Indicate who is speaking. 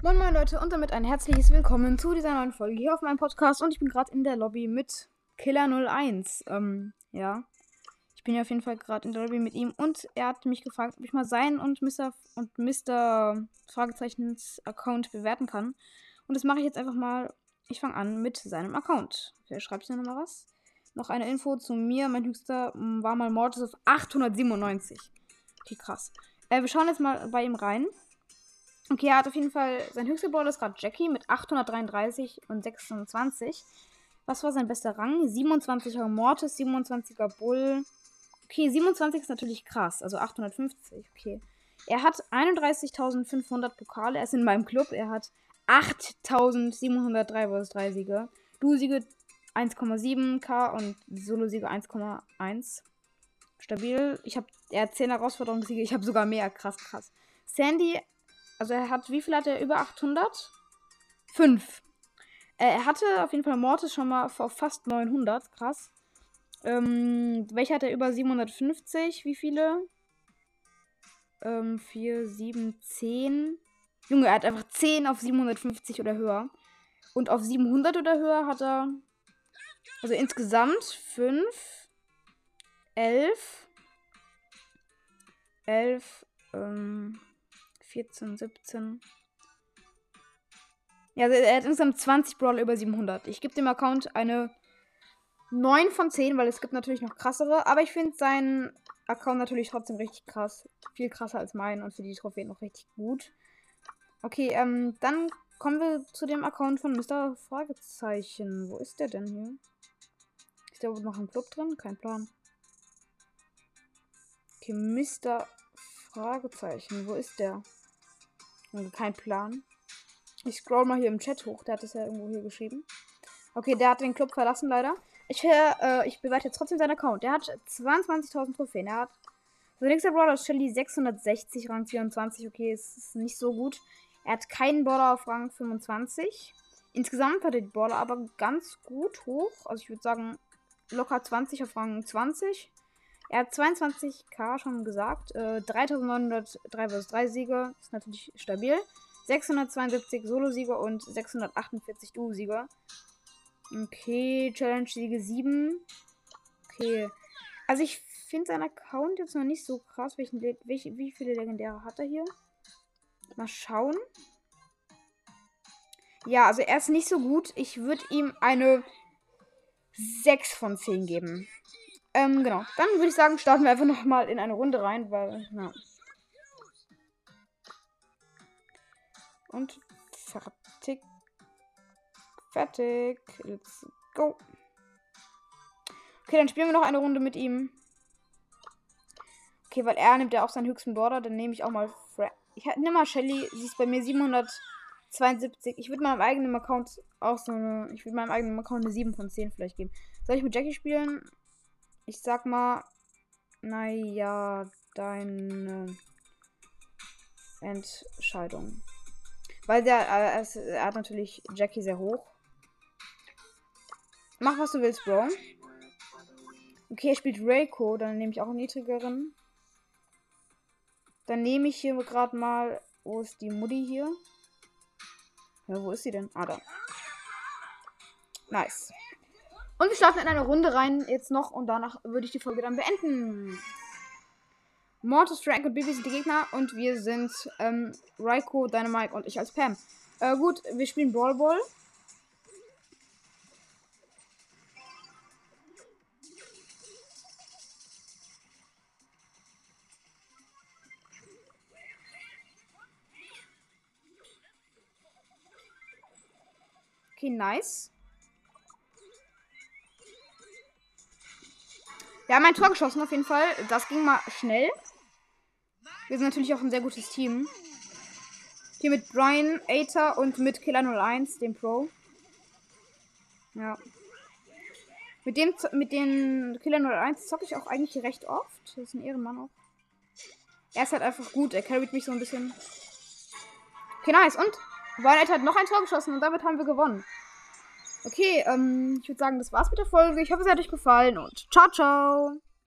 Speaker 1: Moin moin Leute und damit ein herzliches Willkommen zu dieser neuen Folge hier auf meinem Podcast und ich bin gerade in der Lobby mit Killer01. Ähm, ja. Ich bin ja auf jeden Fall gerade in der Lobby mit ihm und er hat mich gefragt, ob ich mal sein und Mr. und Mr. Fragezeichens Account bewerten kann. Und das mache ich jetzt einfach mal. Ich fange an mit seinem Account. Wer schreibt hier nochmal was? Noch eine Info zu mir. Mein höchster war mal Mortis auf 897. Okay, krass. Äh, wir schauen jetzt mal bei ihm rein. Okay, er hat auf jeden Fall, sein höchster Brawler ist gerade Jackie mit 833 und 26. Was war sein bester Rang? 27er Mortis, 27er Bull. Okay, 27 ist natürlich krass, also 850, okay. Er hat 31.500 Pokale, er ist in meinem Club, er hat 8.703 vs 3 Siege. Du-Siege 1,7k und Solo-Siege 1,1. Stabil. Ich habe, er hat 10 Herausforderungssiege, ich habe sogar mehr, krass, krass. Sandy also er hat, wie viel hat er? Über 800? 5. Äh, er hatte auf jeden Fall Mortis schon mal auf fast 900. Krass. Ähm, welcher hat er über 750? Wie viele? Ähm, 4, 7, 10. Junge, er hat einfach 10 auf 750 oder höher. Und auf 700 oder höher hat er. Also insgesamt 5, 11, 11, ähm, 14, 17. Ja, er hat insgesamt 20 Brawler über 700. Ich gebe dem Account eine 9 von 10, weil es gibt natürlich noch krassere. Aber ich finde seinen Account natürlich trotzdem richtig krass. Viel krasser als meinen und für die Trophäen noch richtig gut. Okay, ähm, dann kommen wir zu dem Account von Mr. Fragezeichen. Wo ist der denn hier? Ist der noch im Club drin? Kein Plan. Okay, Mr. Fragezeichen. Wo ist der? Kein Plan. Ich scroll mal hier im Chat hoch. Der hat es ja irgendwo hier geschrieben. Okay, der hat den Club verlassen, leider. Ich, äh, ich bewerte jetzt trotzdem seinen Account. Der hat 22.000 Trophäen. Er hat. Sein nächster Brawler ist Shelly 660, Rang 24. Okay, es ist nicht so gut. Er hat keinen Brawler auf Rang 25. Insgesamt hat er die Brawler aber ganz gut hoch. Also ich würde sagen, locker 20 auf Rang 20. Er hat 22k schon gesagt. Äh, 3903 vs 3 Siege. Ist natürlich stabil. 672 Solo-Sieger und 648 Duo-Sieger. Okay, Challenge-Siege 7. Okay. Also ich finde seinen Account jetzt noch nicht so krass. Welchen, welche, wie viele Legendäre hat er hier? Mal schauen. Ja, also er ist nicht so gut. Ich würde ihm eine 6 von 10 geben. Ähm, genau. Dann würde ich sagen, starten wir einfach nochmal in eine Runde rein, weil, na. Und fertig. Fertig. Let's go. Okay, dann spielen wir noch eine Runde mit ihm. Okay, weil er nimmt ja auch seinen höchsten Border, dann nehme ich auch mal Fra Ich nehme mal Shelly, sie ist bei mir 772. Ich würde meinem eigenen Account auch so eine. Ich würde meinem eigenen Account eine 7 von 10 vielleicht geben. Soll ich mit Jackie spielen? Ich sag mal, naja, deine Entscheidung. Weil der, äh, es, er hat natürlich Jackie sehr hoch. Mach, was du willst, Bro. Okay, er spielt Reiko, dann nehme ich auch einen niedrigeren. Dann nehme ich hier gerade mal. Wo ist die Mutti hier? Ja, wo ist sie denn? Ah, da. Nice. Und wir starten in eine Runde rein jetzt noch und danach würde ich die Folge dann beenden. Mortis, Frank und Bibi sind die Gegner und wir sind ähm, Raiko, Dynamite und ich als Pam. Äh, gut, wir spielen Brawl Ball. Okay, nice. Wir haben ein Tor geschossen auf jeden Fall. Das ging mal schnell. Wir sind natürlich auch ein sehr gutes Team. Hier mit Brian, Aether und mit Killer 01, dem Pro. Ja. Mit dem mit den Killer 01 zocke ich auch eigentlich recht oft. Das ist ein Ehrenmann auch. Er ist halt einfach gut. Er carryt mich so ein bisschen. Okay, nice. Und Aether hat noch ein Tor geschossen und damit haben wir gewonnen. Okay, ähm, ich würde sagen, das war's mit der Folge. Ich hoffe, es hat euch gefallen und ciao, ciao.